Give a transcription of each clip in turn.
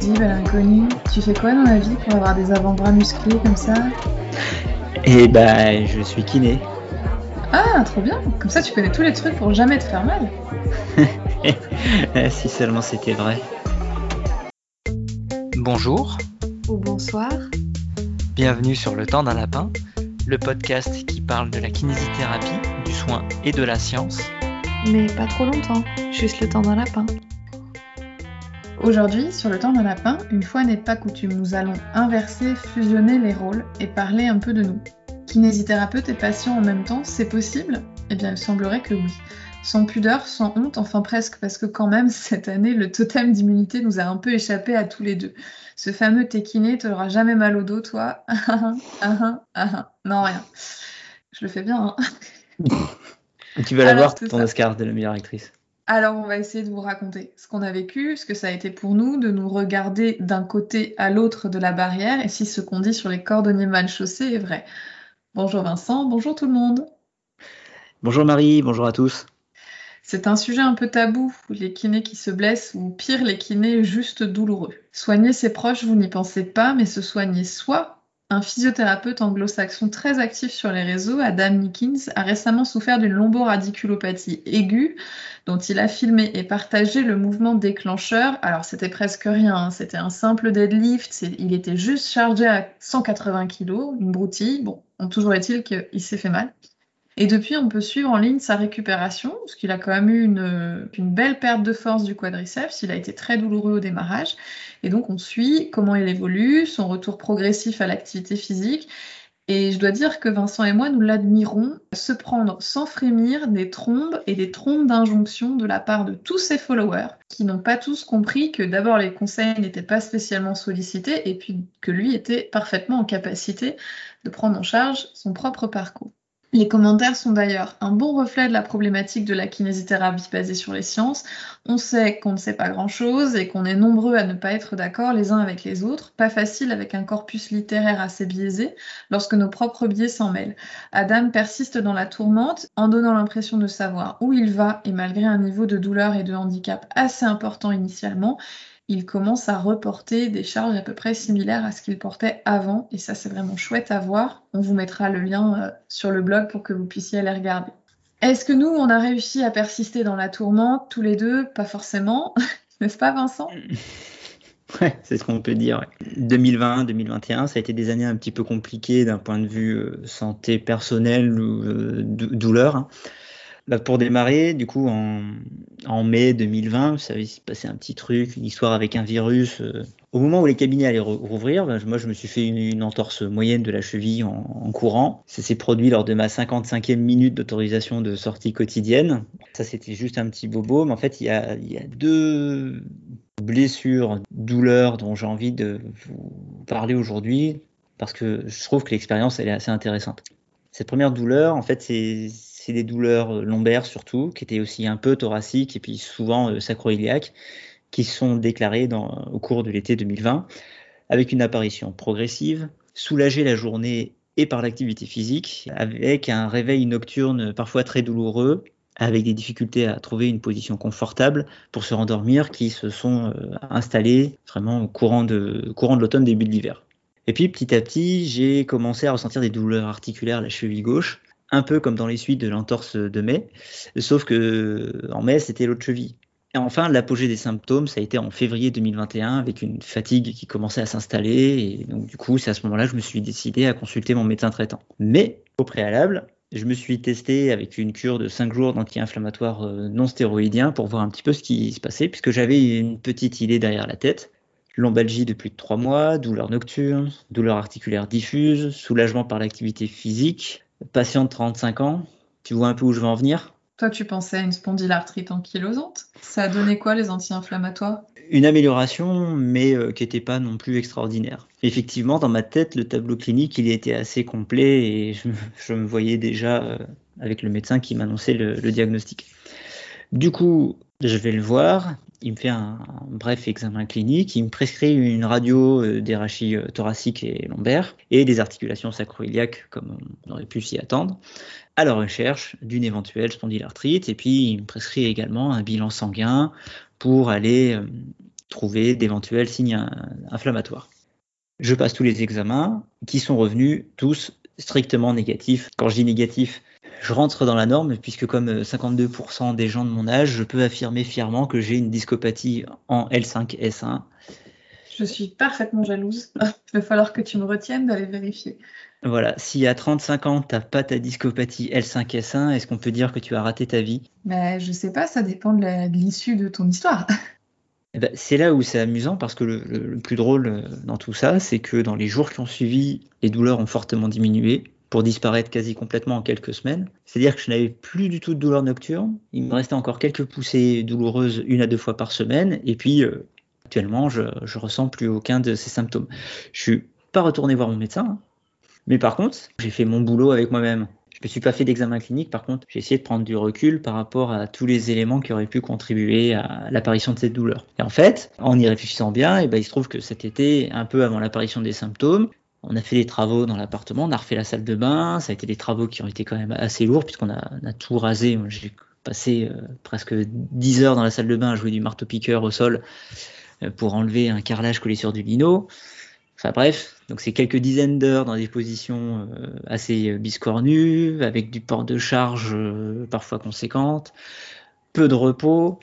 Dis, belle inconnue, tu fais quoi dans la vie pour avoir des avant-bras musclés comme ça Eh bah, je suis kiné. Ah, trop bien Comme ça, tu connais tous les trucs pour jamais te faire mal. si seulement c'était vrai. Bonjour, Ou bonsoir. bienvenue sur Le Temps d'un Lapin, le podcast qui parle de la kinésithérapie, du soin et de la science. Mais pas trop longtemps, juste le temps d'un lapin. Aujourd'hui, sur le temps d'un lapin, une fois n'est pas coutume, nous allons inverser, fusionner les rôles et parler un peu de nous. Kinésithérapeute et patient en même temps, c'est possible? Eh bien, il semblerait que oui. Sans pudeur, sans honte, enfin presque, parce que quand même, cette année, le totem d'immunité nous a un peu échappé à tous les deux. Ce fameux t'es kiné, t'auras jamais mal au dos, toi Ah, ah, ah, ah. Non, rien. Je le fais bien, hein Tu vas l'avoir, ton ça. Oscar de la meilleure actrice. Alors, on va essayer de vous raconter ce qu'on a vécu, ce que ça a été pour nous, de nous regarder d'un côté à l'autre de la barrière et si ce qu'on dit sur les cordonniers mal chaussés est vrai. Bonjour Vincent, bonjour tout le monde. Bonjour Marie, bonjour à tous. C'est un sujet un peu tabou, les kinés qui se blessent ou pire, les kinés juste douloureux. Soigner ses proches, vous n'y pensez pas, mais se soigner soi. Un physiothérapeute anglo-saxon très actif sur les réseaux, Adam Nickins, a récemment souffert d'une lomboradiculopathie aiguë dont il a filmé et partagé le mouvement déclencheur. Alors c'était presque rien, hein, c'était un simple deadlift, il était juste chargé à 180 kg, une broutille. Bon, toujours est-il qu'il s'est fait mal. Et depuis, on peut suivre en ligne sa récupération, parce qu'il a quand même eu une, belle perte de force du quadriceps. Il a été très douloureux au démarrage. Et donc, on suit comment il évolue, son retour progressif à l'activité physique. Et je dois dire que Vincent et moi, nous l'admirons se prendre sans frémir des trombes et des trombes d'injonction de la part de tous ses followers, qui n'ont pas tous compris que d'abord les conseils n'étaient pas spécialement sollicités, et puis que lui était parfaitement en capacité de prendre en charge son propre parcours. Les commentaires sont d'ailleurs un bon reflet de la problématique de la kinésithérapie basée sur les sciences. On sait qu'on ne sait pas grand-chose et qu'on est nombreux à ne pas être d'accord les uns avec les autres. Pas facile avec un corpus littéraire assez biaisé lorsque nos propres biais s'en mêlent. Adam persiste dans la tourmente en donnant l'impression de savoir où il va et malgré un niveau de douleur et de handicap assez important initialement, il commence à reporter des charges à peu près similaires à ce qu'il portait avant et ça c'est vraiment chouette à voir. On vous mettra le lien euh, sur le blog pour que vous puissiez aller regarder. Est-ce que nous, on a réussi à persister dans la tourmente tous les deux? Pas forcément, n'est-ce pas Vincent? Ouais, c'est ce qu'on peut dire. ouais. 2020, 2021, ça a été des années un petit peu compliquées d'un point de vue euh, santé personnelle ou euh, dou- douleur. Bah, pour démarrer, du coup, en, mai 2020, ça avait passé un petit truc, une histoire avec un virus. euh. Au moment où les cabinets allaient rouvrir, bah, moi, je me suis fait une, entorse moyenne de la cheville en, courant. Ça s'est produit lors de ma 55e minute d'autorisation de sortie quotidienne. Ça, c'était juste un petit bobo, mais en fait, il il y a deux blessures, douleurs dont j'ai envie de vous parler aujourd'hui parce que je trouve que l'expérience elle est assez intéressante. Cette première douleur, en fait, c'est c'est des douleurs euh, lombaires surtout, qui étaient aussi un peu thoraciques et puis souvent euh, sacro-iliaques, qui sont déclarées au cours de l'été 2020 avec une apparition progressive, soulagée la journée et par l'activité physique, avec un réveil nocturne parfois très douloureux, avec des difficultés à trouver une position confortable pour se rendormir qui se sont euh, installées vraiment au courant de, courant de l'automne, début de l'hiver. Et puis petit à petit, j'ai commencé à ressentir des douleurs articulaires à la cheville gauche, un peu comme dans les suites de l'entorse de mai, sauf que en mai, c'était l'autre cheville. Et enfin, l'apogée des symptômes, ça a été en février 2021 avec une fatigue qui commençait à s'installer. Et donc, du coup, c'est à ce moment-là que je me suis décidé à consulter mon médecin traitant. Mais, au préalable, je me suis testé avec une cure de 5 jours d'anti-inflammatoire euh, non stéroïdien pour voir un petit peu ce qui se passait, puisque j'avais une petite idée derrière la tête. Lombalgie de plus de 3 mois, douleur nocturne, douleur articulaire diffuse, soulagement par l'activité physique, patient de 35 ans. Tu vois un peu où je veux en venir? Toi, tu pensais à une spondylarthrite ankylosante Ça a donné quoi les anti-inflammatoires? Une amélioration, mais euh, qui n'était pas non plus extraordinaire. Effectivement, dans ma tête, le tableau clinique, il était assez complet et je, je me voyais déjà euh, avec le médecin qui m'annonçait le, le diagnostic. Du coup, je vais le voir. Il me fait un, bref examen clinique. Il me prescrit une radio euh, des rachis euh, et lombaires et des articulations sacro-iliaques, comme on aurait pu s'y attendre, à la recherche d'une éventuelle spondylarthrite. Et puis, il me prescrit également un bilan sanguin pour aller euh, trouver d'éventuels signes inflammatoires. Je passe tous les examens qui sont revenus tous strictement négatifs. Quand je dis négatif, je rentre dans la norme puisque comme 52% des gens de mon âge, je peux affirmer fièrement que j'ai une discopathie en L5S1. Je suis parfaitement jalouse. Il va falloir que tu me retiennes d'aller vérifier. Voilà, si à 35 ans, tu n'as pas ta discopathie L5S1, est-ce qu'on peut dire que tu as raté ta vie? Mais Je sais pas, ça dépend de l'issue de, ton histoire. Eh ben, c'est là où c'est amusant parce que le, plus drôle euh, dans tout ça, c'est que dans les jours qui ont suivi, les douleurs ont fortement diminué pour disparaître quasi complètement en quelques semaines. C'est-à-dire que je n'avais plus du tout de douleurs nocturnes. Il me restait encore quelques poussées douloureuses une à deux fois par semaine. Et puis, euh, actuellement, je, ne ressens plus aucun de ces symptômes. Je suis pas retourné voir mon médecin. Hein. Mais par contre, j'ai fait mon boulot avec moi-même. Je ne me suis pas fait d'examen clinique, par contre, j'ai essayé de prendre du recul par rapport à tous les éléments qui auraient pu contribuer à l'apparition de cette douleur. Et en fait, en y réfléchissant bien, et eh ben, il se trouve que cet été, un peu avant l'apparition des symptômes, on a fait des travaux dans l'appartement, on a refait la salle de bain, ça a été des travaux qui ont été quand même assez lourds puisqu'on a, tout rasé. J'ai passé euh, presque 10 heures dans la salle de bain à jouer du marteau-piqueur au sol euh, pour enlever un carrelage collé sur du lino. Enfin bref, donc c'est quelques dizaines d'heures dans des positions euh, assez biscornues, avec du port de charge parfois conséquente, peu de repos,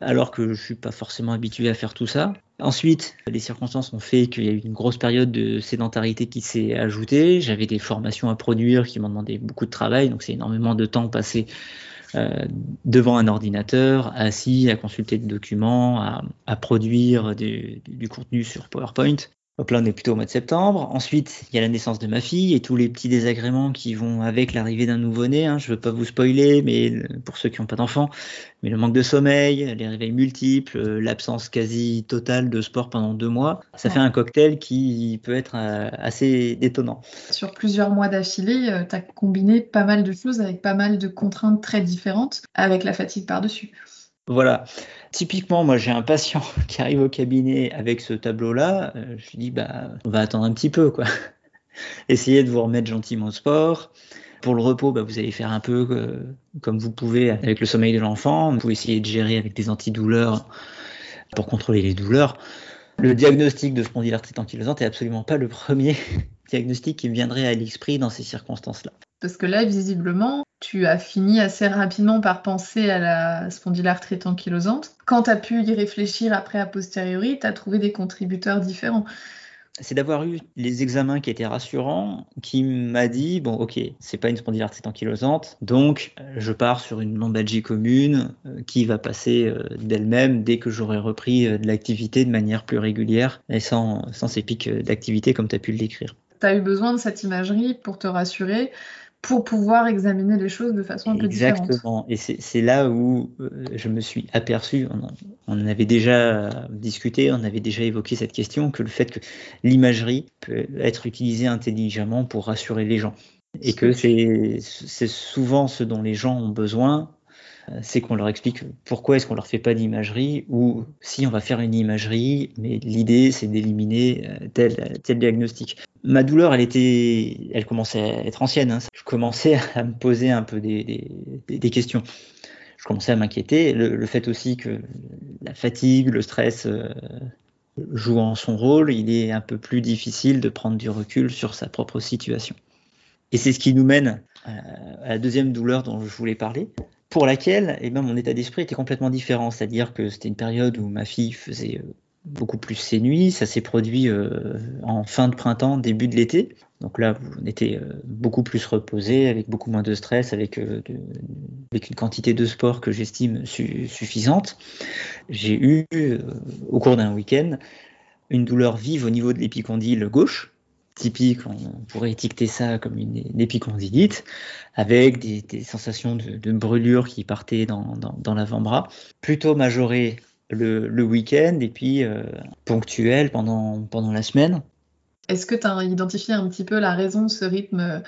alors que je suis pas forcément habitué à faire tout ça. Ensuite, les circonstances ont fait qu'il y a eu une grosse période de sédentarité qui s'est ajoutée. J'avais des formations à produire qui m'ont demandé beaucoup de travail, donc c'est énormément de temps passé devant un ordinateur, assis à consulter des documents, à, produire du, contenu sur PowerPoint. Donc là, on est plutôt au mois de septembre. Ensuite, il y a la naissance de ma fille et tous les petits désagréments qui vont avec l'arrivée d'un nouveau-né. Hein. Je ne veux pas vous spoiler, mais pour ceux qui n'ont pas d'enfants, mais le manque de sommeil, les réveils multiples, l'absence quasi totale de sport pendant deux mois, ça fait un cocktail qui peut être euh, assez détonnant. Sur plusieurs mois d'affilée, euh, tu as combiné pas mal de choses avec pas mal de contraintes très différentes, avec la fatigue par-dessus. Voilà. Typiquement, moi, j'ai un patient qui arrive au cabinet avec ce tableau-là. Euh, je lui dis, bah, on va attendre un petit peu, quoi. Essayez de vous remettre gentiment au sport. Pour le repos, bah, vous allez faire un peu euh, comme vous pouvez avec le sommeil de l'enfant. Vous pouvez essayer de gérer avec des antidouleurs pour contrôler les douleurs. Le diagnostic de spondylarthrite ankylosante est absolument pas le premier diagnostic qui me viendrait à l'esprit dans ces circonstances-là. Parce que là, visiblement, tu as fini assez rapidement par penser à la spondylarthrite ankylosante. Quand tu as pu y réfléchir après a posteriori, tu as trouvé des contributeurs différents. C'est d'avoir eu les examens qui étaient rassurants qui m'a dit bon, ok, c'est pas une spondylarthrite ankylosante, donc je pars sur une lombalgie commune euh, qui va passer euh, d'elle-même dès que j'aurai repris euh, de l'activité de manière plus régulière et sans, sans ces pics d'activité comme tu as pu le décrire. Tu as eu besoin de cette imagerie pour te rassurer pour pouvoir examiner les choses de façon un peu différente. Exactement. Et c'est là où euh, je me suis aperçu, on, en avait déjà discuté, on avait déjà évoqué cette question, que le fait que l'imagerie peut être utilisée intelligemment pour rassurer les gens. Et que c'est souvent ce dont les gens ont besoin euh, c'est qu'on leur explique pourquoi est-ce qu'on leur fait pas d'imagerie ou si on va faire une imagerie, mais l'idée c'est d'éliminer euh, tel, tel diagnostic. Ma douleur, elle était, elle commençait à être ancienne. Hein. Je commençais à me poser un peu des, questions. Je commençais à m'inquiéter. Le, fait aussi que la fatigue, le stress euh, jouant son rôle, il est un peu plus difficile de prendre du recul sur sa propre situation. Et c'est ce qui nous mène à la deuxième douleur dont je voulais parler, pour laquelle eh ben, mon état d'esprit était complètement différent. C'est-à-dire que c'était une période où ma fille faisait euh, beaucoup plus ses nuits. Ça s'est produit euh, en fin de printemps, début de l'été. Donc là, on était euh, beaucoup plus reposé, avec beaucoup moins de stress, avec, avec une quantité de sport que j'estime suffisante. J'ai eu, au cours d'un week-end, une douleur vive au niveau de l'épicondyle gauche, typique, on pourrait étiqueter ça comme une, épicondylite, avec des, sensations de, brûlure qui partaient dans, l'avant-bras, plutôt majoré le, week-end et puis euh, ponctuel pendant, pendant la semaine. Est-ce que tu as identifié un petit peu la raison de ce rythme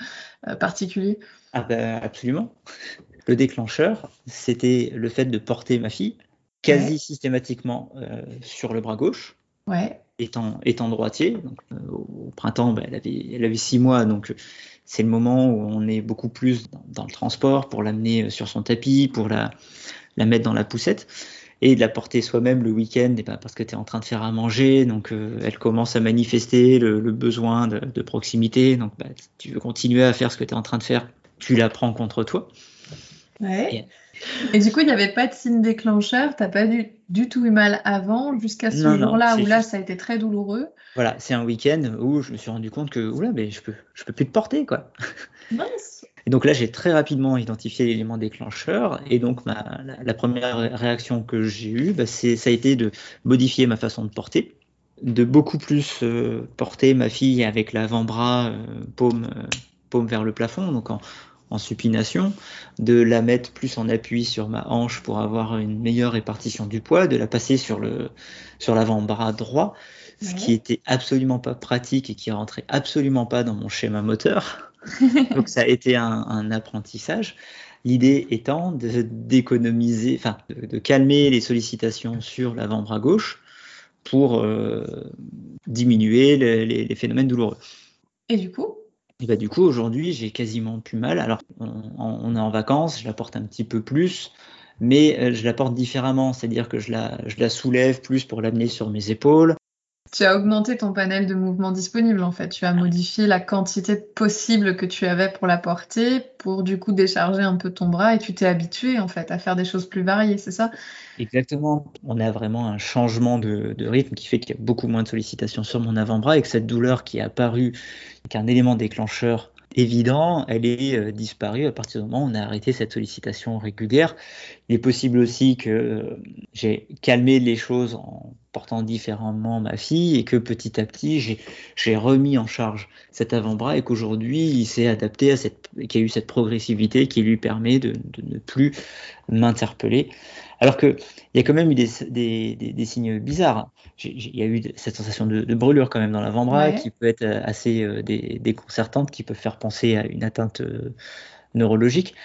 euh, particulier? Ah ben, Absolument. Le déclencheur, c'était le fait de porter ma fille quasi systématiquement euh, sur le bras gauche. Ouais étant, étant droitier, euh, au printemps, bah, elle, avait, elle avait six mois, donc c'est le moment où on est beaucoup plus dans, le transport pour l'amener sur son tapis, pour la, la mettre dans la poussette. Et de la porter soi-même le week-end, et ben parce que tu es en train de faire à manger, donc euh, elle commence à manifester le, besoin de, proximité, donc bah, si tu veux continuer à faire ce que tu es en train de faire, tu la prends contre toi. Ouais. Et, du coup, il n'y avait pas de signe déclencheur, tu n'as pas du, du, tout eu mal avant, jusqu'à ce jour-là où là, ça a été très douloureux. Voilà, c'est un week-end où je me suis rendu compte que, oula, mais je peux, je peux plus te porter, quoi. Mince. Et donc là, j'ai très rapidement identifié l'élément déclencheur. Et donc, ma, la, première réaction que j'ai eue, bah, ça a été de modifier ma façon de porter, de beaucoup plus euh, porter ma fille avec l'avant-bras, euh, paume, euh, paume vers le plafond, donc en, en, supination, de la mettre plus en appui sur ma hanche pour avoir une meilleure répartition du poids, de la passer sur le sur l'avant-bras droit, ce qui était absolument pas pratique et qui rentrait absolument pas dans mon schéma moteur. Donc ça a été un, apprentissage. L'idée étant de d'économiser, enfin de, calmer les sollicitations sur l'avant-bras gauche pour euh, diminuer les, phénomènes douloureux. Et du coup? Et bah, Du coup, aujourd'hui, j'ai quasiment plus mal. Alors, on, est en vacances, je la porte un petit peu plus, mais euh, je la porte différemment, c'est-à-dire que je la, je la soulève plus pour l'amener sur mes épaules. Tu as augmenté ton panel de mouvements disponibles en fait. Tu as modifié la quantité possible que tu avais pour la porter pour du coup décharger un peu ton bras et tu t'es habitué en fait à faire des choses plus variées, c'est ça? Exactement. On a vraiment un changement de, rythme qui fait qu'il y a beaucoup moins de sollicitations sur mon avant-bras et que cette douleur qui est apparue, qu'un élément déclencheur évident, elle est euh, disparue à partir du moment où on a arrêté cette sollicitation régulière. Il est possible aussi que euh, j'ai calmé les choses en portant différemment ma fille et que petit à petit j'ai remis en charge cet avant-bras et qu'aujourd'hui il s'est adapté à cette, qu'il y a eu cette progressivité qui lui permet de, ne plus m'interpeller. Alors qu'il y a quand même eu des, des, des, signes bizarres. Il y a eu cette sensation de, brûlure quand même dans l'avant-bras qui peut être assez euh, déconcertante, qui peut faire penser à une atteinte euh, neurologique.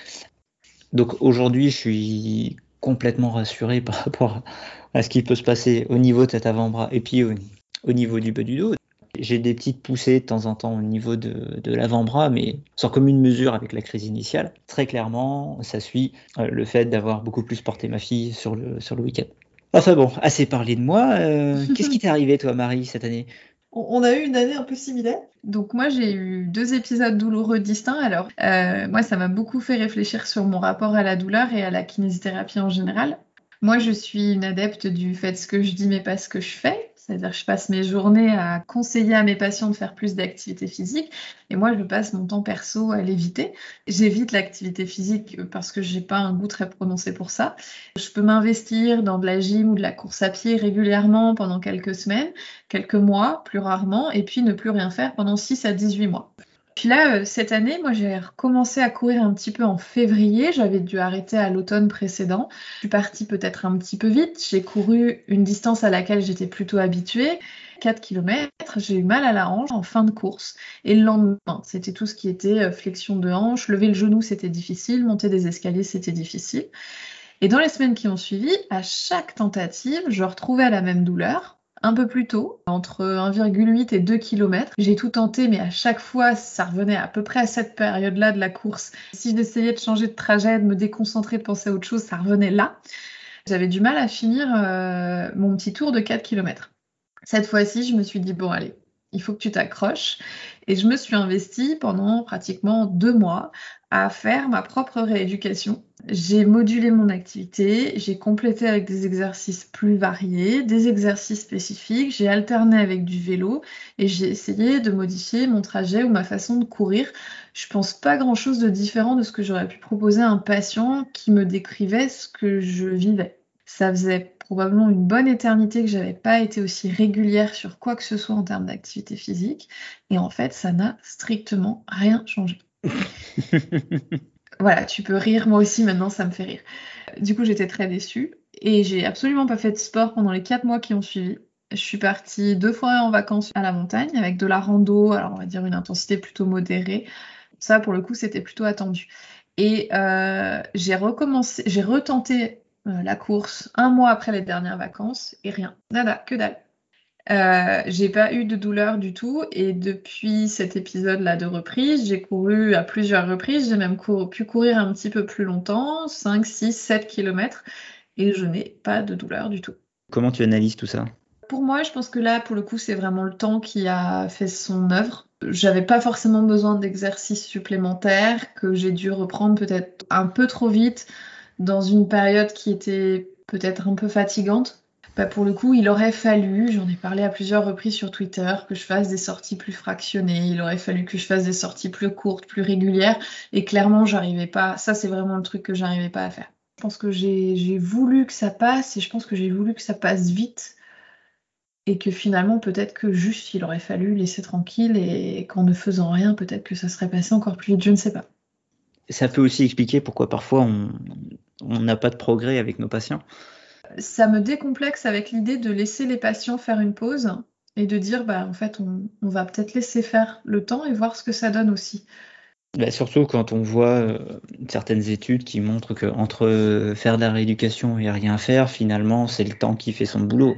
Donc aujourd'hui, je suis complètement rassuré par rapport à ce qui peut se passer au niveau de cet avant-bras et puis au, niveau du bas du dos. J'ai des petites poussées de temps en temps au niveau de, l'avant-bras, mais sans commune mesure avec la crise initiale. Très clairement, ça suit euh, le fait d'avoir beaucoup plus porté ma fille sur le, sur le week-end. Enfin bon, assez parlé de moi. Euh, qu'est-ce qui t'est arrivé, toi, Marie, cette année? On a eu une année un peu similaire. Donc moi j'ai eu deux épisodes douloureux distincts. Alors euh, moi ça m'a beaucoup fait réfléchir sur mon rapport à la douleur et à la kinésithérapie en général. Moi je suis une adepte du fait ce que je dis mais pas ce que je fais. C'est-à-dire que je passe mes journées à conseiller à mes patients de faire plus d'activité physique et moi je passe mon temps perso à l'éviter. J'évite l'activité physique parce que j'ai pas un goût très prononcé pour ça. Je peux m'investir dans de la gym ou de la course à pied régulièrement pendant quelques semaines, quelques mois plus rarement et puis ne plus rien faire pendant 6 à 18 mois. Puis là, euh, cette année, moi, j'ai recommencé à courir un petit peu en février. J'avais dû arrêter à l'automne précédent. Je suis partie peut-être un petit peu vite. J'ai couru une distance à laquelle j'étais plutôt habituée. 4 km, j'ai eu mal à la hanche en fin de course. Et le lendemain, c'était tout ce qui était euh, flexion de hanche. Lever le genou, c'était difficile. Monter des escaliers, c'était difficile. Et dans les semaines qui ont suivi, à chaque tentative, je retrouvais la même douleur un peu plus tôt, entre 1,8 et 2 km. J'ai tout tenté, mais à chaque fois, ça revenait à peu près à cette période-là de la course. Si j'essayais de changer de trajet, de me déconcentrer, de penser à autre chose, ça revenait là. J'avais du mal à finir euh, mon petit tour de 4 km. Cette fois-ci, je me suis dit, bon, allez, il faut que tu t'accroches. Et je me suis investie pendant pratiquement deux mois à faire ma propre rééducation. J'ai modulé mon activité, j'ai complété avec des exercices plus variés, des exercices spécifiques, j'ai alterné avec du vélo et j'ai essayé de modifier mon trajet ou ma façon de courir. Je pense pas grand chose de différent de ce que j'aurais pu proposer à un patient qui me décrivait ce que je vivais. Ça faisait probablement une bonne éternité que j'avais pas été aussi régulière sur quoi que ce soit en termes d'activité physique. Et en fait, ça n'a strictement rien changé. voilà, tu peux rire, moi aussi maintenant, ça me fait rire. Du coup, j'étais très déçue et j'ai absolument pas fait de sport pendant les quatre mois qui ont suivi. Je suis partie deux fois en vacances à la montagne avec de la rando, alors on va dire une intensité plutôt modérée. Ça, pour le coup, c'était plutôt attendu. Et euh, j'ai recommencé, j'ai retenté euh, la course un mois après les dernières vacances et rien, nada, que dalle. Euh, j'ai pas eu de douleur du tout et depuis cet épisode-là de reprise, j'ai couru à plusieurs reprises, j'ai même pu courir un petit peu plus longtemps, 5, 6, 7 km et je n'ai pas de douleur du tout. Comment tu analyses tout ça? Pour moi, je pense que là, pour le coup, c'est vraiment le temps qui a fait son œuvre. J'avais pas forcément besoin d'exercices supplémentaires que j'ai dû reprendre peut-être un peu trop vite dans une période qui était peut-être un peu fatigante. Bah, pour le coup, il aurait fallu, j'en ai parlé à plusieurs reprises sur Twitter, que je fasse des sorties plus fractionnées, il aurait fallu que je fasse des sorties plus courtes, plus régulières, et clairement, j'arrivais pas, ça c'est vraiment le truc que j'arrivais pas à faire. Je pense que j'ai voulu que ça passe, et je pense que j'ai voulu que ça passe vite, et que finalement, peut-être que juste, il aurait fallu laisser tranquille, et qu'en ne faisant rien, peut-être que ça serait passé encore plus vite, je ne sais pas. Ça peut aussi expliquer pourquoi parfois on n'a pas de progrès avec nos patients ça me décomplexe avec l'idée de laisser les patients faire une pause et de dire bah en fait on, va peut-être laisser faire le temps et voir ce que ça donne aussi. Bah, surtout quand on voit euh, certaines études qui montrent que entre faire de la rééducation et rien faire, finalement, c'est le temps qui fait son boulot.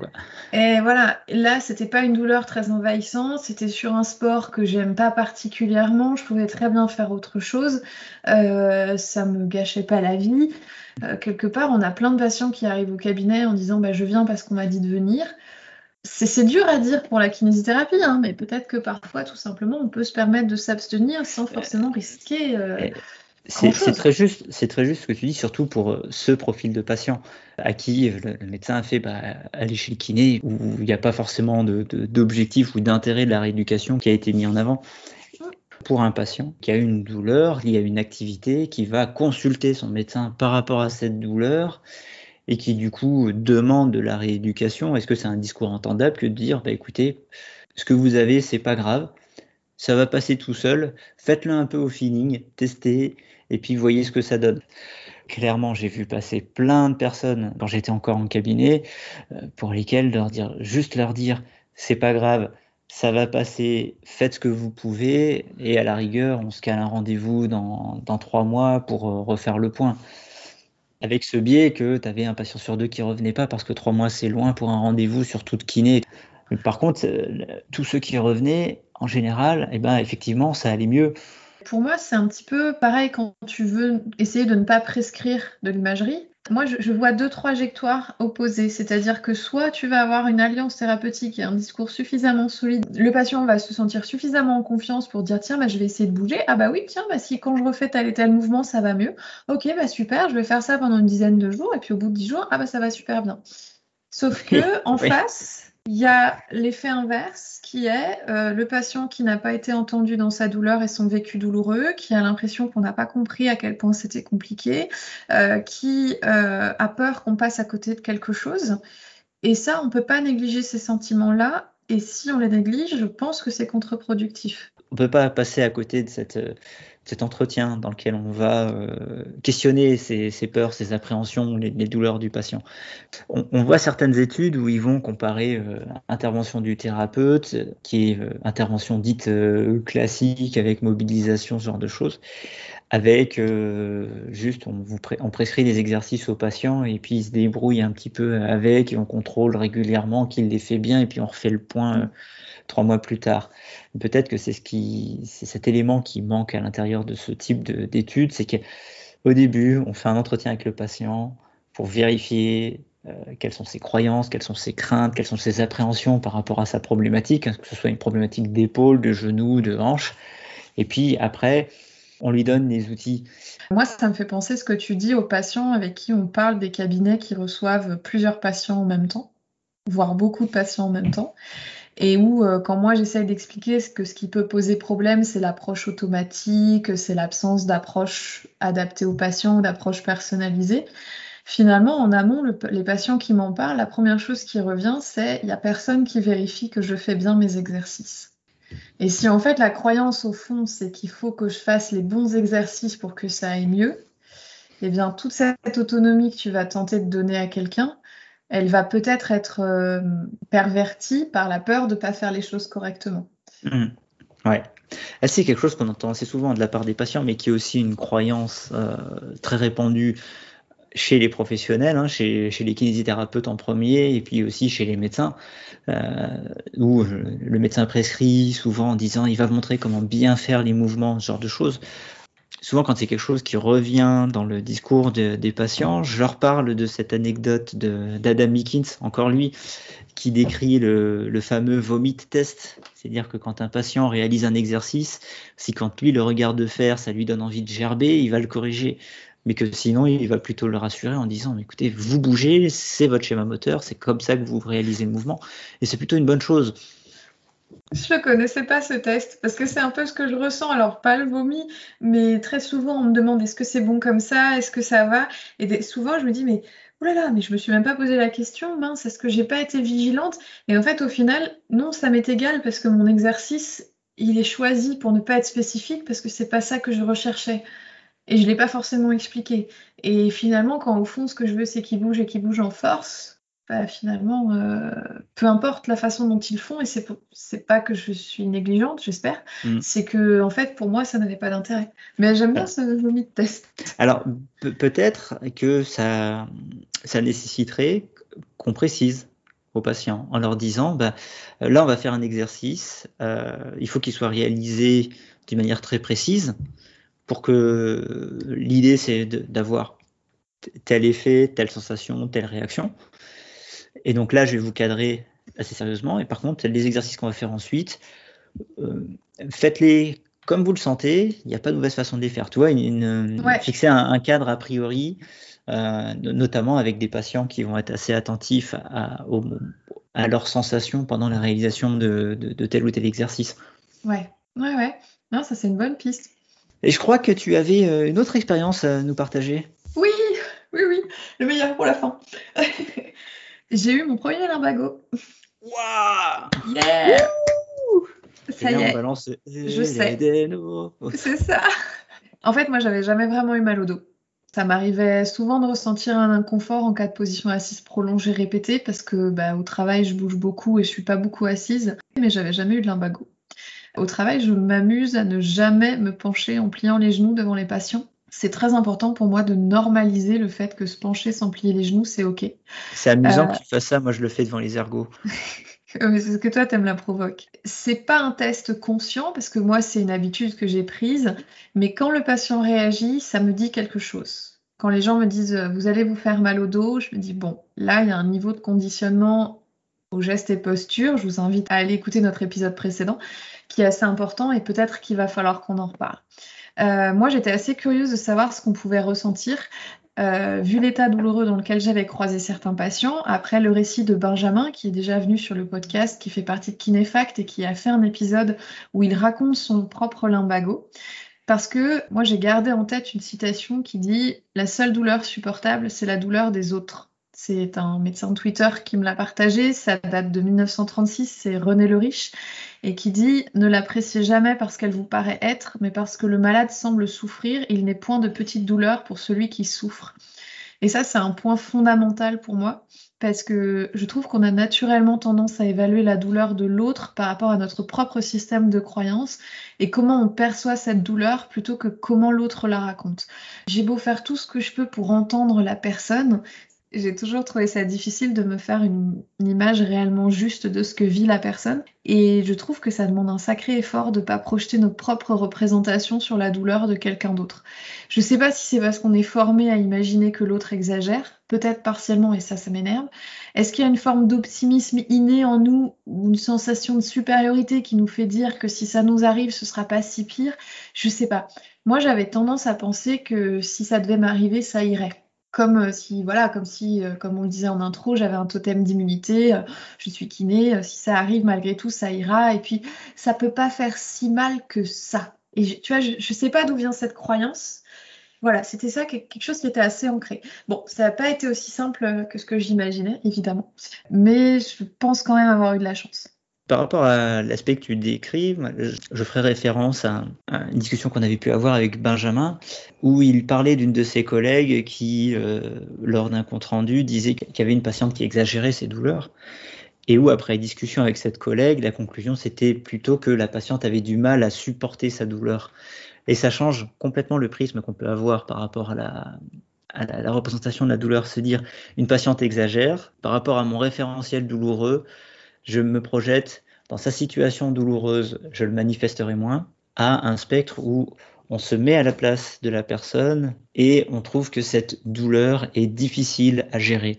Et voilà, là, c'était pas une douleur très envahissante, c'était sur un sport que j'aime pas particulièrement, je pouvais très bien faire autre chose, euh, ça me gâchait pas la vie. Euh, quelque part, on a plein de patients qui arrivent au cabinet en disant bah, je viens parce qu'on m'a dit de venir. C'est dur à dire pour la kinésithérapie, hein, mais peut-être que parfois, tout simplement, on peut se permettre de s'abstenir sans forcément risquer. Euh, c'est très juste, c'est très juste ce que tu dis, surtout pour euh, ce profil de patient à qui le, médecin a fait bah, aller chez le kiné où il n'y a pas forcément d'objectif ou d'intérêt de la rééducation qui a été mis en avant pour un patient qui a une douleur liée à une activité, qui va consulter son médecin par rapport à cette douleur et qui du coup demande de la rééducation, est-ce que c'est un discours entendable que de dire bah écoutez, ce que vous avez, c'est pas grave, ça va passer tout seul, faites-le un peu au feeling, testez et puis voyez ce que ça donne. Clairement, j'ai vu passer plein de personnes quand j'étais encore en cabinet euh, pour lesquelles juste leur dire c'est pas grave, ça va passer, faites ce que vous pouvez, et à la rigueur, on se cale un rendez-vous dans, trois mois pour euh, refaire le point. Avec ce biais que tu avais un patient sur deux qui revenait pas parce que trois mois c'est loin pour un rendez-vous sur toute kiné. par contre, euh, tous ceux qui revenaient, en général, eh ben, effectivement, ça allait mieux. Pour moi, c'est un petit peu pareil quand tu veux essayer de ne pas prescrire de l'imagerie. Moi, je, vois deux trajectoires opposées, c'est-à-dire que soit tu vas avoir une alliance thérapeutique et un discours suffisamment solide, le patient va se sentir suffisamment en confiance pour dire tiens, bah, je vais essayer de bouger. Ah bah oui, tiens, bah, si quand je refais tel et tel mouvement, ça va mieux. Ok, bah super, je vais faire ça pendant une dizaine de jours et puis au bout de dix jours, ah bah ça va super bien. Sauf que en face, il y a l'effet inverse qui est euh, le patient qui n'a pas été entendu dans sa douleur et son vécu douloureux, qui a l'impression qu'on n'a pas compris à quel point c'était compliqué, euh, qui euh, a peur qu'on passe à côté de quelque chose. Et ça, on ne peut pas négliger ces sentiments-là. Et si on les néglige, je pense que c'est contre-productif. On ne peut pas passer à côté de cette cet entretien dans lequel on va euh, questionner ses, peurs, ses appréhensions, les, douleurs du patient. On, voit certaines études où ils vont comparer euh, intervention du thérapeute, qui est euh, intervention dite classique avec mobilisation, ce genre de choses, avec juste on, vous on prescrit des exercices aux patients et puis ils se débrouillent un petit peu avec et on contrôle régulièrement qu'il les fait bien et puis on refait le point trois mois plus tard. Peut-être que c'est ce qui, c'est cet élément qui manque à l'intérieur de ce type d'études, c'est qu'au début, on fait un entretien avec le patient pour vérifier euh, quelles sont ses croyances, quelles sont ses craintes, quelles sont ses appréhensions par rapport à sa problématique, hein, que ce soit une problématique d'épaule, de genou, de hanche. Et puis après, on lui donne des outils. Moi, ça me fait penser ce que tu dis aux patients avec qui on parle des cabinets qui reçoivent plusieurs patients en même temps, voire beaucoup de patients en même temps et où euh, quand moi j'essaye d'expliquer que ce qui peut poser problème, c'est l'approche automatique, c'est l'absence d'approche adaptée aux patients ou d'approche personnalisée. Finalement, en amont, les patients qui m'en parlent, la première chose qui revient, c'est il n'y a personne qui vérifie que je fais bien mes exercices. Et si en fait la croyance au fond, c'est qu'il faut que je fasse les bons exercices pour que ça aille mieux, eh bien toute cette autonomie que tu vas tenter de donner à quelqu'un, elle va peut-être être, euh, pervertie par la peur de ne pas faire les choses correctement. Mmh. Ouais. C'est quelque chose qu'on entend assez souvent de la part des patients, mais qui est aussi une croyance euh, très répandue chez les professionnels, hein, chez, les kinésithérapeutes en premier, et puis aussi chez les médecins, euh, où le médecin prescrit souvent en disant il va montrer comment bien faire les mouvements, ce genre de choses. souvent quand c'est quelque chose qui revient dans le discours des patients, je leur parle de cette anecdote d'Adam Mickens, encore lui, qui décrit le, fameux vomit test. C'est-à-dire que quand un patient réalise un exercice, si quand lui le regarde faire, ça lui donne envie de gerber, il va le corriger. Mais que sinon, il va plutôt le rassurer en disant, écoutez, vous bougez, c'est votre schéma moteur, c'est comme ça que vous réalisez le mouvement. Et c'est plutôt une bonne chose. Je ne connaissais pas ce test parce que c'est un peu ce que je ressens. Alors, pas le vomi, mais très souvent, on me demande est-ce que c'est bon comme ça Est-ce que ça va? Et souvent, je me dis mais oh là là, mais je me suis même pas posé la question, mince, est-ce que j'ai pas été vigilante? Et en fait, au final, non, ça m'est égal parce que mon exercice, il est choisi pour ne pas être spécifique parce que c'est pas ça que je recherchais. Et je l'ai pas forcément expliqué. Et finalement, quand au fond, ce que je veux, c'est qu'il bouge et qu'il bouge en force, bah, finalement, euh, peu importe la façon dont ils font, et c'est, c'est pas que je suis négligente, j'espère, mm. c'est que en fait, pour moi, ça n'avait pas d'intérêt. Mais j'aime bien ce vomi de test. Alors, peut-être que ça, ça nécessiterait qu'on précise aux patients en leur disant, bah, là, on va faire un exercice, euh, il faut qu'il soit réalisé d'une manière très précise pour que l'idée, c'est d'avoir tel effet, telle sensation, telle réaction. Et donc là, je vais vous cadrer assez sérieusement. Et par contre, les exercices qu'on va faire ensuite, euh, faites-les comme vous le sentez. Il n'y a pas de mauvaise façon de les faire. Tu vois, une, fixer un, cadre a priori, euh, notamment avec des patients qui vont être assez attentifs à, à leurs sensations pendant la réalisation de, de, tel ou tel exercice. Ouais, ouais, ouais. Non, ça c'est une bonne piste. Et je crois que tu avais euh, une autre expérience à nous partager. Oui, oui, oui, le meilleur pour la fin. J'ai eu mon premier limbago. Waouh Yeah Ça y est. Je sais. C'est ça. En fait, moi, j'avais jamais vraiment eu mal au dos. Ça m'arrivait souvent de ressentir un inconfort en cas de position assise prolongée répétée parce que bah, au travail, je bouge beaucoup et je suis pas beaucoup assise, mais j'avais jamais eu de limbago. Au travail, je m'amuse à ne jamais me pencher en pliant les genoux devant les patients c'est très important pour moi de normaliser le fait que se pencher sans plier les genoux, c'est OK. C'est amusant euh, que tu fasses ça, moi je le fais devant les ergots. c'est ce que toi, tu aimes la provoque. C'est pas un test conscient parce que moi, c'est une habitude que j'ai prise, mais quand le patient réagit, ça me dit quelque chose. Quand les gens me disent euh, vous allez vous faire mal au dos, je me dis bon, là, il y a un niveau de conditionnement au geste et posture. Je vous invite à aller écouter notre épisode précédent qui est assez important et peut-être qu'il va falloir qu'on en reparle. Euh, moi, j'étais assez curieuse de savoir ce qu'on pouvait ressentir. Euh, vu l'état douloureux dans lequel j'avais croisé certains patients, après le récit de Benjamin, qui est déjà venu sur le podcast, qui fait partie de Kinefact et qui a fait un épisode où il raconte son propre limbago. Parce que moi, j'ai gardé en tête une citation qui dit La seule douleur supportable, c'est la douleur des autres. C'est un médecin de Twitter qui me l'a partagé. Ça date de 1936, c'est René Le Riche et qui dit Ne l'appréciez jamais parce qu'elle vous paraît être, mais parce que le malade semble souffrir, il n'est point de petite douleur pour celui qui souffre. Et ça, c'est un point fondamental pour moi, parce que je trouve qu'on a naturellement tendance à évaluer la douleur de l'autre par rapport à notre propre système de croyance et comment on perçoit cette douleur plutôt que comment l'autre la raconte. J'ai beau faire tout ce que je peux pour entendre la personne, j'ai toujours trouvé ça difficile de me faire une, image réellement juste de ce que vit la personne. Et je trouve que ça demande un sacré effort de ne pas projeter nos propres représentations sur la douleur de quelqu'un d'autre. Je ne sais pas si c'est parce qu'on est formé à imaginer que l'autre exagère, peut-être partiellement, et ça, ça m'énerve. Est-ce qu'il y a une forme d'optimisme inné en nous, ou une sensation de supériorité qui nous fait dire que si ça nous arrive, ce sera pas si pire? Je ne sais pas. Moi, j'avais tendance à penser que si ça devait m'arriver, ça irait comme euh, si, voilà, comme si, euh, comme on le disait en intro, j'avais un totem d'immunité, euh, je suis kiné, si ça arrive malgré tout, ça ira, et puis ça peut pas faire si mal que ça. Et tu vois, je, ne sais pas d'où vient cette croyance. Voilà, c'était ça, quelque chose qui était assez ancré. Bon, ça n'a pas été aussi simple que ce que j'imaginais, évidemment, mais je pense quand même avoir eu de la chance. Par rapport à l'aspect que tu décris, je ferai référence à, une discussion qu'on avait pu avoir avec Benjamin, où il parlait d'une de ses collègues qui, euh, lors d'un compte-rendu, disait qu'il y avait une patiente qui exagérait ses douleurs. Et où, après discussion avec cette collègue, la conclusion c'était plutôt que la patiente avait du mal à supporter sa douleur. Et ça change complètement le prisme qu'on peut avoir par rapport à la, à la représentation de la douleur. Se dire, une patiente exagère, par rapport à mon référentiel douloureux, je me projette dans sa situation douloureuse, je le manifesterai moins, à un spectre où on se met à la place de la personne et on trouve que cette douleur est difficile à gérer.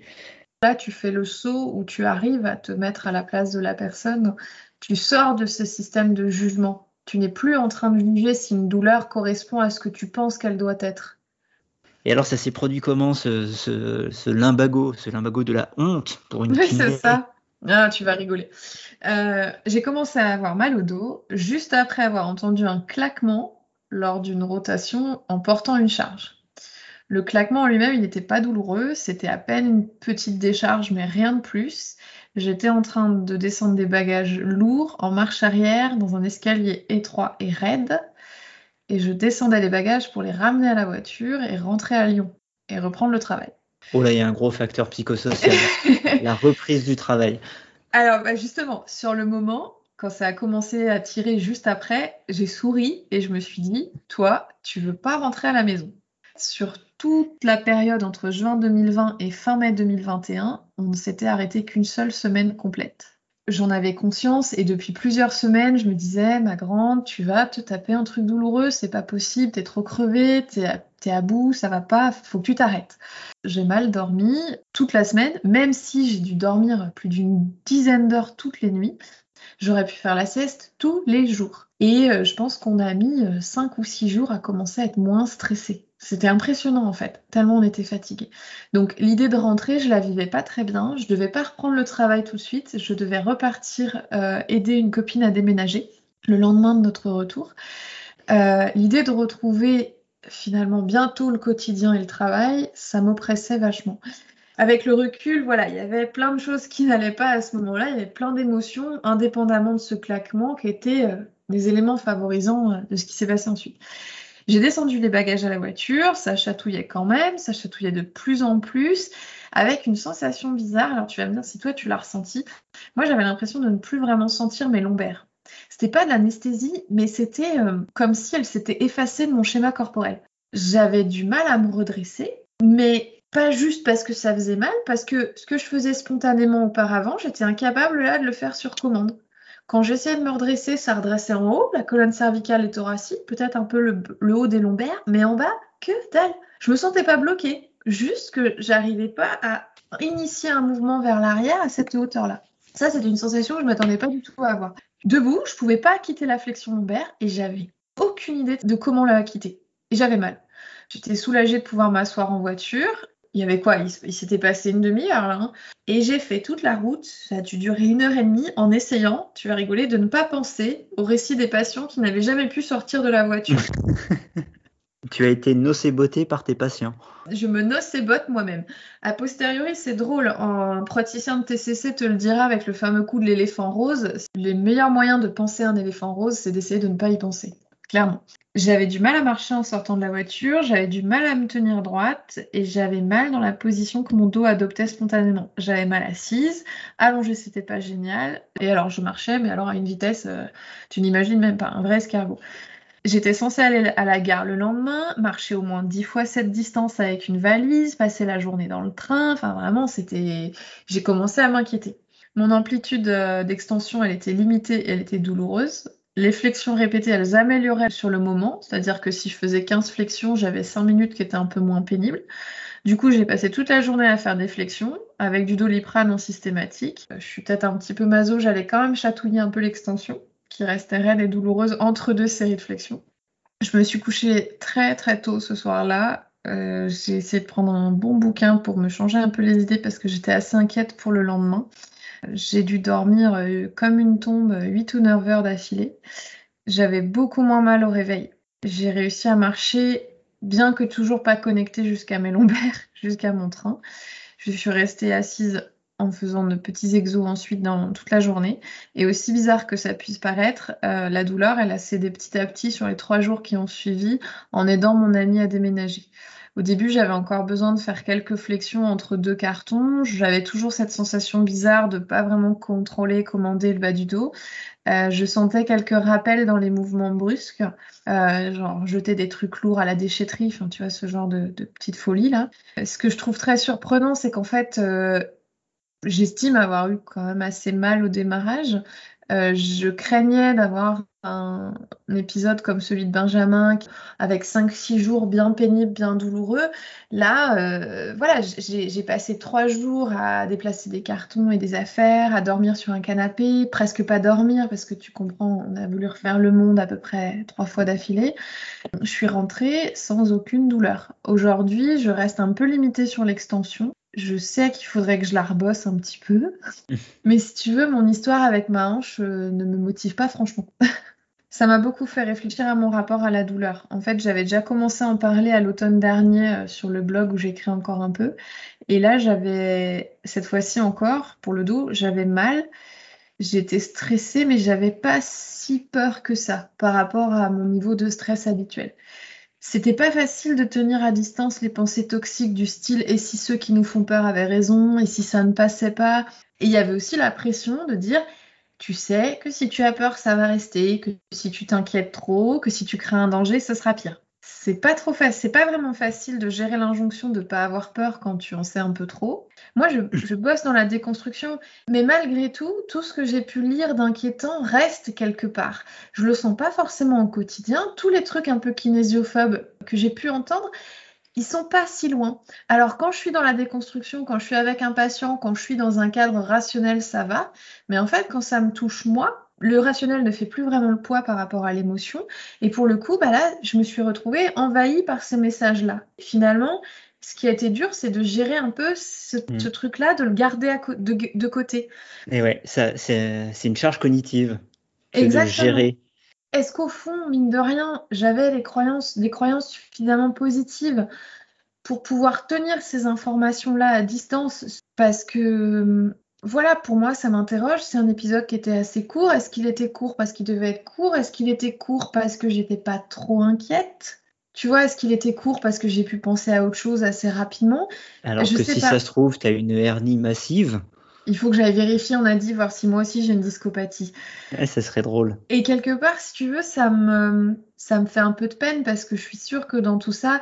Là, tu fais le saut où tu arrives à te mettre à la place de la personne. Tu sors de ce système de jugement. Tu n'es plus en train de juger si une douleur correspond à ce que tu penses qu'elle doit être. Et alors, ça s'est produit comment, ce, ce, limbago, ce limbago de la honte pour une Oui, c'est ça. Ah, tu vas rigoler. Euh, j'ai commencé à avoir mal au dos juste après avoir entendu un claquement lors d'une rotation en portant une charge. Le claquement en lui-même, il n'était pas douloureux, c'était à peine une petite décharge, mais rien de plus. J'étais en train de descendre des bagages lourds en marche arrière dans un escalier étroit et raide et je descendais les bagages pour les ramener à la voiture et rentrer à Lyon et reprendre le travail. Oh là, il y a un gros facteur psychosocial, la reprise du travail. Alors bah, justement, sur le moment, quand ça a commencé à tirer juste après, j'ai souri et je me suis dit, toi, tu veux pas rentrer à la maison. Sur toute la période entre juin 2020 et fin mai 2021, on ne s'était arrêté qu'une seule semaine complète j'en avais conscience et depuis plusieurs semaines, je me disais, ma grande, tu vas te taper un truc douloureux, c'est pas possible, t'es trop crevée, t'es à, bout, ça va pas, faut que tu t'arrêtes. J'ai mal dormi toute la semaine, même si j'ai dû dormir plus d'une dizaine d'heures toutes les nuits. J'aurais pu faire la sieste tous les jours. Et euh, je pense qu'on a mis euh, cinq ou six jours à commencer à être moins stressé. C'était impressionnant en fait, tellement on était fatigué. Donc l'idée de rentrer, je la vivais pas très bien. Je devais pas reprendre le travail tout de suite. Je devais repartir euh, aider une copine à déménager le lendemain de notre retour. Euh, l'idée de retrouver finalement bientôt le quotidien et le travail, ça m'oppressait vachement. Avec le recul, voilà, il y avait plein de choses qui n'allaient pas à ce moment-là. Il y avait plein d'émotions, indépendamment de ce claquement, qui étaient euh, des éléments favorisants de ce qui s'est passé ensuite. J'ai descendu les bagages à la voiture, ça chatouillait quand même, ça chatouillait de plus en plus, avec une sensation bizarre. Alors tu vas me dire si toi tu l'as ressenti. Moi j'avais l'impression de ne plus vraiment sentir mes lombaires. C'était pas de l'anesthésie, mais c'était euh, comme si elle s'était effacée de mon schéma corporel. J'avais du mal à me redresser, mais pas juste parce que ça faisait mal, parce que ce que je faisais spontanément auparavant, j'étais incapable là de le faire sur commande. Quand j'essayais de me redresser, ça redressait en haut, la colonne cervicale et thoracique, peut-être un peu le, haut des lombaires, mais en bas, que dalle. Je me sentais pas bloquée, juste que j'arrivais pas à initier un mouvement vers l'arrière à cette hauteur-là. Ça, c'est une sensation que je m'attendais pas du tout à avoir. Debout, je pouvais pas quitter la flexion lombaire et j'avais aucune idée de comment la quitter. Et j'avais mal. J'étais soulagée de pouvoir m'asseoir en voiture il y avait quoi? Il, s'était passé une demi-heure là. Hein. et j'ai fait toute la route. Ça a dû durer une heure et demie en essayant, tu vas rigoler, de ne pas penser au récit des patients qui n'avaient jamais pu sortir de la voiture. tu as été nocéboté par tes patients. Je me nocébote moi-même. A posteriori, c'est drôle. Un praticien de TCC te le dira avec le fameux coup de l'éléphant rose. Les meilleurs moyens de penser à un éléphant rose, c'est d'essayer de ne pas y penser. Clairement. J'avais du mal à marcher en sortant de la voiture, j'avais du mal à me tenir droite et j'avais mal dans la position que mon dos adoptait spontanément. J'avais mal assise, allongée c'était pas génial et alors je marchais mais alors à une vitesse, euh, tu n'imagines même pas, un vrai escargot. J'étais censée aller à la gare le lendemain, marcher au moins dix fois cette distance avec une valise, passer la journée dans le train, enfin vraiment c'était... J'ai commencé à m'inquiéter. Mon amplitude euh, d'extension, elle était limitée elle était douloureuse. Les flexions répétées, elles amélioraient sur le moment, c'est-à-dire que si je faisais 15 flexions, j'avais 5 minutes qui étaient un peu moins pénibles. Du coup, j'ai passé toute la journée à faire des flexions avec du doliprane en systématique. Je suis peut-être un petit peu maso, j'allais quand même chatouiller un peu l'extension qui restait raide et douloureuse entre deux séries de flexions. Je me suis couchée très très tôt ce soir-là. Euh, j'ai essayé de prendre un bon bouquin pour me changer un peu les idées parce que j'étais assez inquiète pour le lendemain. J'ai dû dormir euh, comme une tombe 8 ou 9 heures d'affilée. J'avais beaucoup moins mal au réveil. J'ai réussi à marcher, bien que toujours pas connectée jusqu'à mes lombaires, jusqu'à mon train. Je suis restée assise en faisant de petits exos ensuite dans toute la journée. Et aussi bizarre que ça puisse paraître, euh, la douleur, elle a cédé petit à petit sur les trois jours qui ont suivi en aidant mon ami à déménager. Au début, j'avais encore besoin de faire quelques flexions entre deux cartons. J'avais toujours cette sensation bizarre de pas vraiment contrôler, commander le bas du dos. Euh, je sentais quelques rappels dans les mouvements brusques, euh, genre jeter des trucs lourds à la déchetterie, enfin tu vois ce genre de, de petite folie là. Ce que je trouve très surprenant, c'est qu'en fait, euh, J'estime avoir eu quand même assez mal au démarrage. Euh, je craignais d'avoir un, épisode comme celui de Benjamin, avec 5-6 jours bien pénibles, bien douloureux. Là, euh, voilà, j'ai passé 3 jours à déplacer des cartons et des affaires, à dormir sur un canapé, presque pas dormir, parce que tu comprends, on a voulu refaire le monde à peu près 3 fois d'affilée. Je suis rentrée sans aucune douleur. Aujourd'hui, je reste un peu limitée sur l'extension je sais qu'il faudrait que je la rebosse un petit peu. Mais si tu veux, mon histoire avec ma hanche euh, ne me motive pas franchement. Ça m'a beaucoup fait réfléchir à mon rapport à la douleur. En fait, j'avais déjà commencé à en parler à l'automne dernier euh, sur le blog où j'écris encore un peu. Et là, j'avais, cette fois-ci encore, pour le dos, j'avais mal. J'étais stressée, mais j'avais pas si peur que ça par rapport à mon niveau de stress habituel. C'était pas facile de tenir à distance les pensées toxiques du style et si ceux qui nous font peur avaient raison? Et si ça ne passait pas? Et il y avait aussi la pression de dire tu sais que si tu as peur, ça va rester, que si tu t'inquiètes trop, que si tu crées un danger, ce sera pire c'est pas trop facile, c'est pas vraiment facile de gérer l'injonction de pas avoir peur quand tu en sais un peu trop. Moi, je, bosse dans la déconstruction, mais malgré tout, tout ce que j'ai pu lire d'inquiétant reste quelque part. Je le sens pas forcément au quotidien. Tous les trucs un peu kinésiophobes que j'ai pu entendre, ils sont pas si loin. Alors quand je suis dans la déconstruction, quand je suis avec un patient, quand je suis dans un cadre rationnel, ça va. Mais en fait, quand ça me touche moi, le rationnel ne fait plus vraiment le poids par rapport à l'émotion. Et pour le coup, bah là, je me suis retrouvée envahie par ces messages-là. Finalement, ce qui a été dur, c'est de gérer un peu ce, mm. truc-là, de le garder de, côté. Et ouais, c'est une charge cognitive. Exactement. De gérer. Est-ce qu'au fond, mine de rien, j'avais les croyances, des croyances suffisamment positives pour pouvoir tenir ces informations-là à distance? Parce que voilà, pour moi, ça m'interroge. C'est un épisode qui était assez court. Est-ce qu'il était court parce qu'il devait être court? Est-ce qu'il était court parce que j'étais pas trop inquiète? Tu vois, est-ce qu'il était court parce que j'ai pu penser à autre chose assez rapidement? Alors que si ça se trouve, tu as une hernie massive. Il faut que j'aille vérifier, on a dit, voir si moi aussi j'ai une discopathie. ça serait drôle. Et quelque part, si tu veux, ça me, ça me fait un peu de peine parce que je suis sûre que dans tout ça,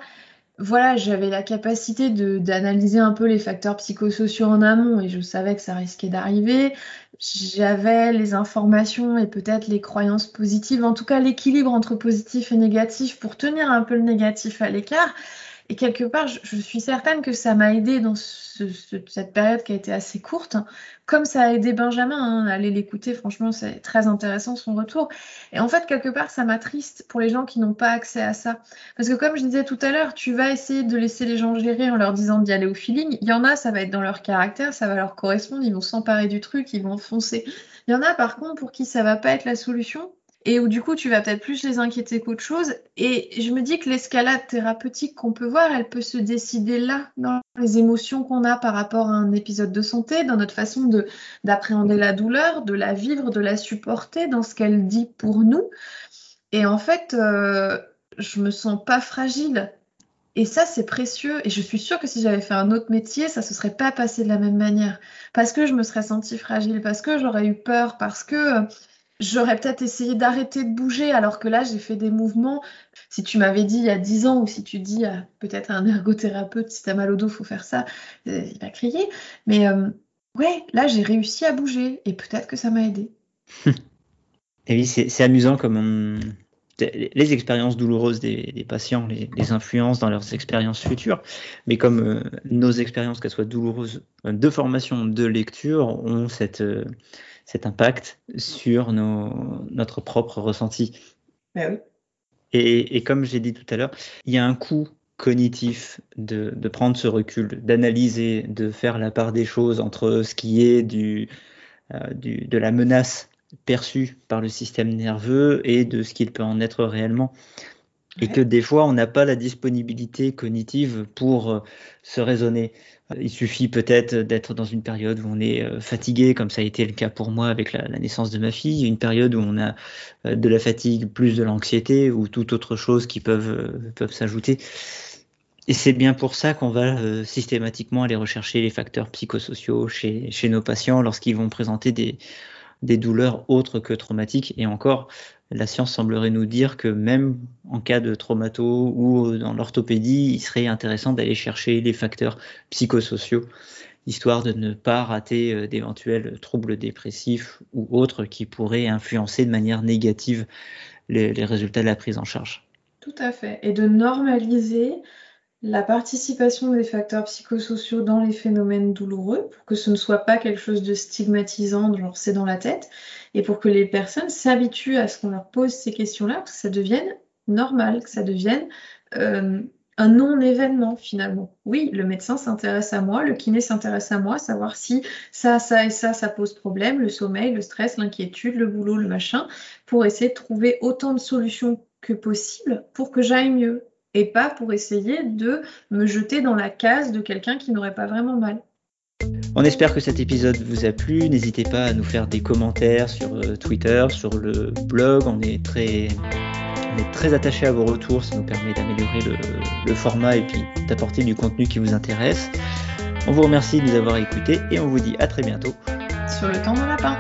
voilà, j'avais la capacité d'analyser un peu les facteurs psychosociaux en amont et je savais que ça risquait d'arriver. J'avais les informations et peut-être les croyances positives, en tout cas l'équilibre entre positif et négatif pour tenir un peu le négatif à l'écart. Et quelque part, je, suis certaine que ça m'a aidé dans cette période qui a été assez courte, comme ça a aidé Benjamin. Hein, aller l'écouter, franchement, c'est très intéressant son retour. Et en fait, quelque part, ça m'attriste pour les gens qui n'ont pas accès à ça. Parce que comme je disais tout à l'heure, tu vas essayer de laisser les gens gérer en leur disant d'y aller au feeling. Il y en a, ça va être dans leur caractère, ça va leur correspondre, ils vont s'emparer du truc, ils vont foncer. Il y en a, par contre, pour qui ça va pas être la solution et où du coup tu vas peut-être plus les inquiéter qu'autre chose. Et je me dis que l'escalade thérapeutique qu'on peut voir, elle peut se décider là, dans les émotions qu'on a par rapport à un épisode de santé, dans notre façon de d'appréhender la douleur, de la vivre, de la supporter, dans ce qu'elle dit pour nous. Et en fait, euh, je me sens pas fragile. Et ça, c'est précieux. Et je suis sûre que si j'avais fait un autre métier, ça se serait pas passé de la même manière. Parce que je me serais sentie fragile, parce que j'aurais eu peur, parce que J'aurais peut-être essayé d'arrêter de bouger, alors que là, j'ai fait des mouvements. Si tu m'avais dit il y a 10 ans, ou si tu dis peut-être à un ergothérapeute, si tu as mal au dos, faut faire ça, euh, il va crier. Mais euh, ouais, là, j'ai réussi à bouger, et peut-être que ça m'a aidé. et oui, c'est amusant comme les expériences douloureuses des, patients les, influencent dans leurs expériences futures, mais comme nos expériences, qu'elles soient douloureuses de formation, de lecture, ont cette cet impact sur notre propre ressenti. Ben et, comme j'ai dit tout à l'heure, il y a un coût cognitif de, prendre ce recul, d'analyser, de faire la part des choses entre ce qui est du, euh, de la menace perçue par le système nerveux et de ce qu'il peut en être réellement. Et que des fois, on n'a pas la disponibilité cognitive pour euh, se raisonner. Il suffit peut-être d'être dans une période où on est euh, fatigué, comme ça a été le cas pour moi avec la, naissance de ma fille, une période où on a euh, de la fatigue, plus de l'anxiété ou toute autre chose qui peuvent, peuvent s'ajouter. Et c'est bien pour ça qu'on va systématiquement aller rechercher les facteurs psychosociaux chez, chez nos patients lorsqu'ils vont présenter des, des douleurs autres que traumatiques. Et encore, la science semblerait nous dire que même en cas de traumato ou dans l'orthopédie, il serait intéressant d'aller chercher les facteurs psychosociaux histoire de ne pas rater euh, d'éventuels troubles dépressifs ou autres qui pourraient influencer de manière négative les, résultats de la prise en charge. Tout à fait. Et de normaliser la participation des facteurs psychosociaux dans les phénomènes douloureux pour que ce ne soit pas quelque chose de stigmatisant, genre c'est dans la tête, et pour que les personnes s'habituent à ce qu'on leur pose ces questions-là, que ça devienne normal, que ça devienne euh, un non-événement finalement. Oui, le médecin s'intéresse à moi, le kiné s'intéresse à moi, savoir si ça, ça et ça, ça pose problème, le sommeil, le stress, l'inquiétude, le boulot, le machin, pour essayer de trouver autant de solutions que possible pour que j'aille mieux et pas pour essayer de me jeter dans la case de quelqu'un qui n'aurait pas vraiment mal. On espère que cet épisode vous a plu. N'hésitez pas à nous faire des commentaires sur euh, Twitter, sur le blog. On est très très attaché à vos retours, ça nous permet d'améliorer le, format et puis d'apporter du contenu qui vous intéresse. On vous remercie de nous avoir écoutés et on vous dit à très bientôt. Sur le temps de lapin.